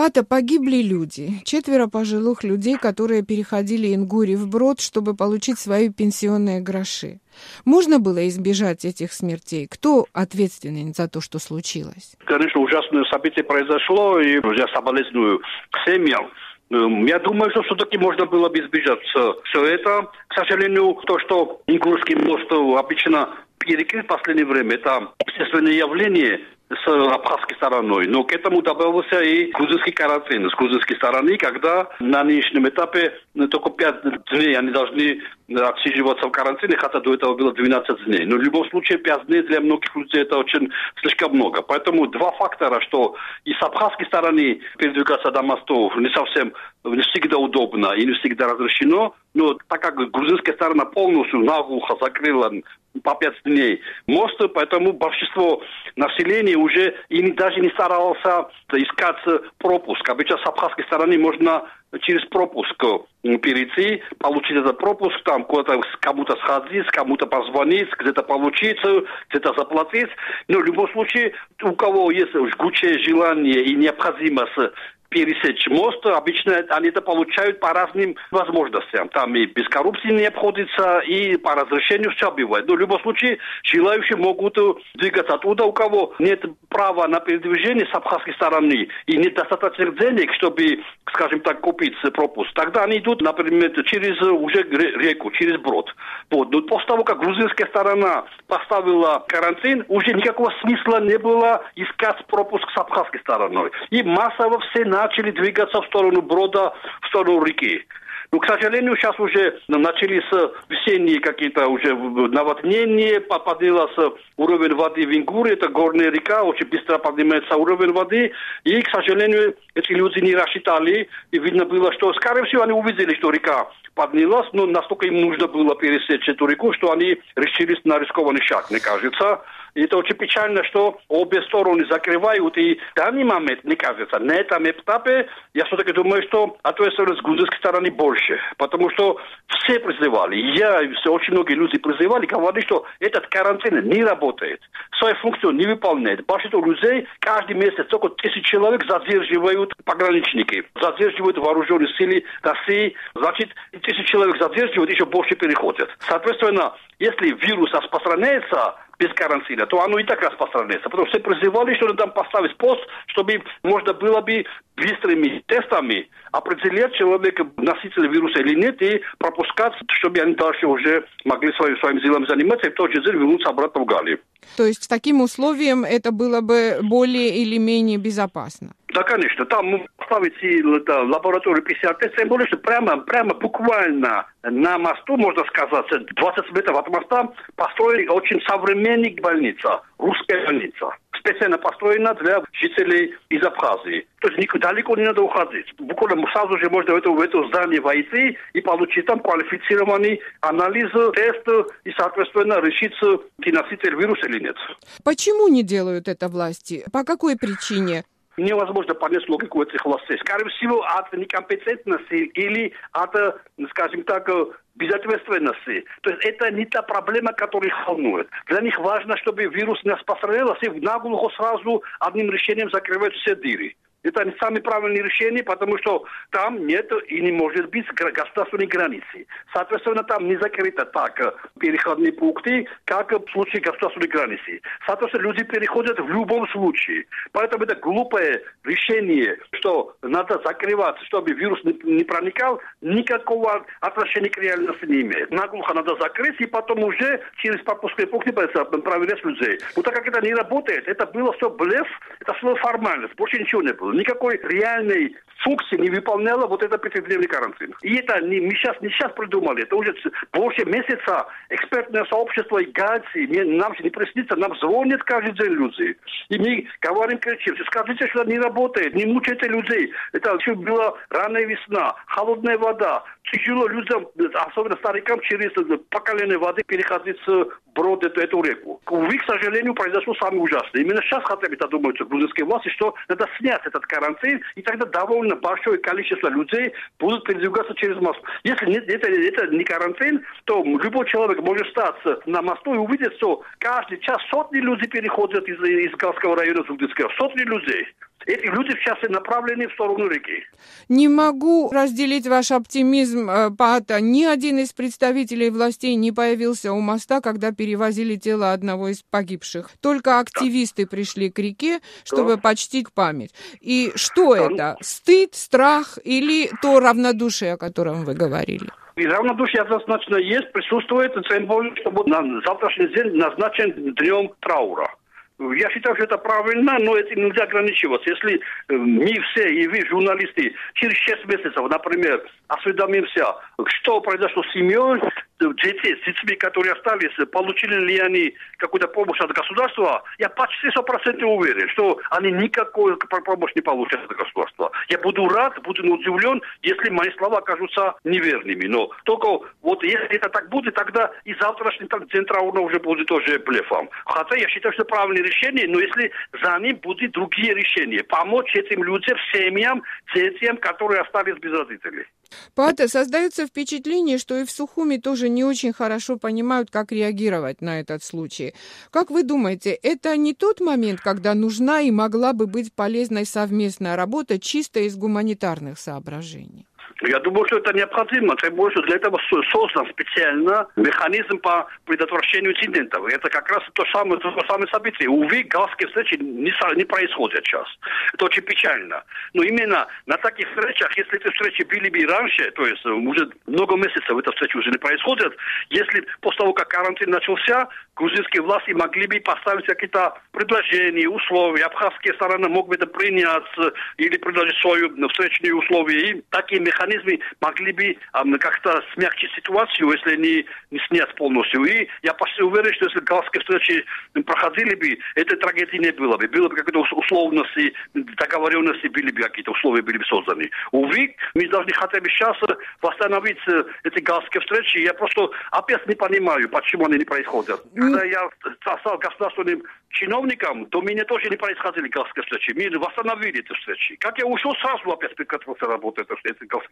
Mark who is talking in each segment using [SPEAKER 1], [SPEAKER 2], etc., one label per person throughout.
[SPEAKER 1] Пата, погибли люди. Четверо пожилых людей, которые переходили Ингури вброд, чтобы получить свои пенсионные гроши. Можно было избежать этих смертей? Кто ответственен за то, что случилось?
[SPEAKER 2] Конечно, ужасное событие произошло, и я соболезную семьям. Эм, я думаю, что все-таки можно было бы избежать все это. К сожалению, то, что Ингурский мост обычно перекрыт в последнее время, это естественное явление, с абхазской стороной. Но к этому добавился и грузинский карантин с грузинской стороны, когда на нынешнем этапе ну, только 5 дней они должны отсиживаться в карантине, хотя до этого было 12 дней. Но в любом случае 5 дней для многих людей это очень слишком много. Поэтому два фактора, что и с абхазской стороны передвигаться до мостов не совсем не всегда удобно и не всегда разрешено, но так как грузинская сторона полностью наглухо закрыла по пять дней мост, поэтому большинство населения уже и даже не старался искать пропуск. Обычно с абхазской стороны можно через пропуск перейти, получить этот пропуск, там куда-то кому-то сходить, кому-то позвонить, где-то получить, где-то заплатить. Но в любом случае, у кого есть жгучее желание и необходимость пересечь мост, обычно они это получают по разным возможностям. Там и без коррупции не обходится, и по разрешению все бывает. Но в любом случае, желающие могут двигаться оттуда, у кого нет права на передвижение с абхазской стороны и нет достаточных денег, чтобы, скажем так, купить пропуск. Тогда они идут, например, через уже реку, через брод. Вот. Но после того, как грузинская сторона поставила карантин, уже никакого смысла не было искать пропуск с абхазской стороной. И массово все на начали двигаться в сторону брода, в сторону реки. Но, к сожалению, сейчас уже начались весенние какие-то уже наводнения, поднялся уровень воды в Ингуре, это горная река, очень быстро поднимается уровень воды, и, к сожалению, эти люди не рассчитали, и видно было, что, скорее всего, они увидели, что река поднялась, но настолько им нужно было пересечь эту реку, что они решились на рискованный шаг, мне кажется. Это очень печально, что обе стороны закрывают. И в данный момент, мне кажется, на этом этапе, я все-таки думаю, что ответственность грузинской стороны больше. Потому что все призывали, я и все, очень многие люди призывали, говорили, что этот карантин не работает. Свою функцию не выполняет. Большинство людей каждый месяц только тысяч человек задерживают пограничники, задерживают вооруженные силы России. Значит, тысяч человек задерживают, еще больше переходят. Соответственно, если вирус распространяется, без карантина, то оно и так распространяется. Потому что все призывали, что надо поставить пост, чтобы можно было бы быстрыми тестами определять человека, носитель вируса или нет, и пропускать, чтобы они дальше уже могли своим, своим делом заниматься и в тот же день вернуться обратно в Галию.
[SPEAKER 1] То есть таким условием это было бы более или менее безопасно?
[SPEAKER 2] Да, конечно. Там поставить да, лабораторию ПЦР-тест, тем более, что прямо, прямо буквально на мосту, можно сказать, 20 метров от моста построили очень современная больница, русская больница. Специально построена для жителей из Абхазии. То есть никуда далеко не надо уходить. Буквально сразу же можно в это, в это здание войти и получить там квалифицированный анализ, тест и, соответственно, решить, ты носитель вируса или нет.
[SPEAKER 1] Почему не делают это власти? По какой причине?
[SPEAKER 2] Невозможно понять логику этих властей. Скорее всего, от некомпетентности или от, скажем так, безответственности. То есть это не та проблема, которая их волнует. Для них важно, чтобы вирус не распространялся и наглухо сразу одним решением закрывают все дыры. Это не самое правильное решение, потому что там нет и не может быть государственной границы. Соответственно, там не закрыто так э, переходные пункты, как в случае государственной границы. Соответственно, люди переходят в любом случае. Поэтому это глупое решение, что надо закрывать, чтобы вирус не, не проникал, никакого отношения к реальности не имеет. Наглухо надо закрыть и потом уже через пропускные пункты проверять людей. Но так как это не работает, это было все блеф, это все формальность, больше ничего не было никакой реальной функции не выполняла вот это пятидневный карантин. И это не, мы сейчас, не сейчас придумали, это уже больше месяца экспертное сообщество и ГАЦИ, нам не приснится, нам звонят каждый день люди. И мы говорим, кричим, скажите, что это не работает, не мучайте людей. Это еще была ранняя весна, холодная вода, тяжело людям, особенно старикам, через поколение воды переходить с брод эту, эту реку. Увы, к сожалению, произошло самое ужасное. Именно сейчас хотя бы это думают грузинские власти, что надо снять этот карантин, и тогда довольно большое количество людей будут передвигаться через мост. Если нет, это, это не карантин, то любой человек может стать на мосту и увидеть, что каждый час сотни людей переходят из, из Галского района в Зугдинского. Сотни людей. Эти люди сейчас направлены в сторону реки.
[SPEAKER 1] Не могу разделить ваш оптимизм, э, Пата. Ни один из представителей властей не появился у моста, когда перевозили тело одного из погибших. Только активисты пришли к реке, чтобы да. почтить память. И что да. это? Стыд, страх или то равнодушие, о котором вы говорили?
[SPEAKER 2] И равнодушие однозначно есть, присутствует, тем более, чтобы на завтрашний день назначен днем траура. Я считаю, что это правильно, но этим нельзя ограничиваться. Если мы все, и вы, журналисты, через 6 месяцев, например, осведомимся, что произошло с семьей, детей, с детьми, которые остались, получили ли они какую-то помощь от государства, я почти 100% уверен, что они никакой помощь не получат от государства. Я буду рад, буду удивлен, если мои слова окажутся неверными. Но только вот если это так будет, тогда и завтрашний день траура уже будет тоже блефом. Хотя я считаю, что правильное решение, но если за ним будут другие решения, помочь этим людям, семьям, детям, которые остались без родителей.
[SPEAKER 1] Пата, создается впечатление, что и в Сухуми тоже не очень хорошо понимают, как реагировать на этот случай. Как вы думаете, это не тот момент, когда нужна и могла бы быть полезной совместная работа чисто из гуманитарных соображений?
[SPEAKER 2] Я думаю, что это необходимо. Тем более, что для этого создан специально механизм по предотвращению инцидентов. Это как раз то самое, то самое событие. Увы, галские встречи не, не происходят сейчас. Это очень печально. Но именно на таких встречах, если эти встречи были бы раньше, то есть уже много месяцев эта встреча уже не происходит, если после того, как карантин начался, грузинские власти могли бы поставить какие-то предложения, условия, абхазские стороны могли бы это принять или предложить свои встречные условия. И такие механизмы могли бы как-то смягчить ситуацию, если не, не снять полностью. И я почти уверен, что если галские встречи проходили бы, этой трагедии не было бы. Было бы какие-то условности, договоренности, были бы какие-то условия были бы созданы. Увы, мы должны хотя бы сейчас восстановить эти галские встречи. Я просто опять не понимаю, почему они не происходят когда я стал государственным чиновником, то меня тоже не происходили государственные встречи. Мы восстановили эти встречи. Как я ушел, сразу опять прекратился работать эти государственные встречи.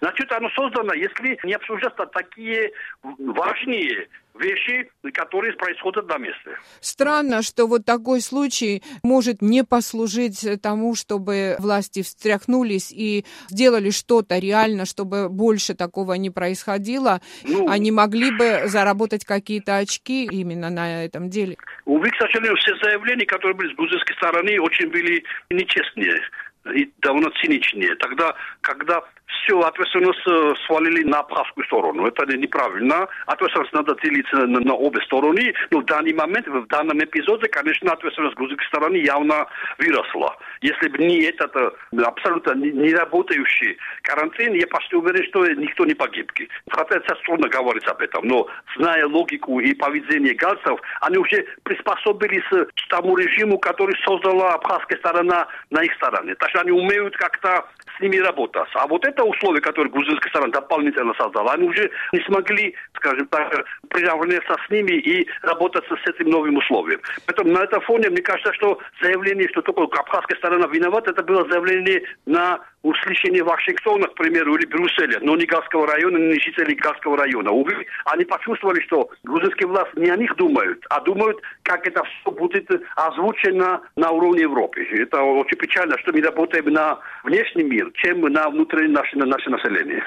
[SPEAKER 2] Значит, оно создано, если не обсуждаться такие важные вещи, которые происходят на месте.
[SPEAKER 1] Странно, что вот такой случай может не послужить тому, чтобы власти встряхнулись и сделали что-то реально, чтобы больше такого не происходило. Ну, Они могли бы заработать какие-то очки именно на этом деле.
[SPEAKER 2] Увы, к сожалению, все заявления, которые были с грузинской стороны, очень были нечестные и довольно циничнее. Тогда, когда всю ответственность э, свалили на абхазскую сторону. Это неправильно. Ответственность надо делить на, на обе стороны. Но в данный момент, в данном эпизоде, конечно, ответственность грузинской стороны явно выросла. Если бы не этот э, абсолютно не работающий карантин, я почти уверен, что никто не погиб. Хотя это трудно говорить об этом. Но зная логику и поведение гальцев, они уже приспособились к тому режиму, который создала абхазская сторона на их стороне. Так что они умеют как-то с ними работать. А вот это условия, которые грузинская сторона дополнительно создала, они уже не смогли, скажем так, приравняться с ними и работать с этим новым условием. Поэтому на этом фоне, мне кажется, что заявление, что только абхазская сторона виновата, это было заявление на услышание Вашингтона, к примеру, или Брюсселя, но не Газского района, не жителей Газского района. Увы, они почувствовали, что грузинские власти не о них думают, а думают, как это все будет озвучено на уровне Европы. Это очень печально, что мы работаем на внешний мир, чем на внутренний наше, наше население.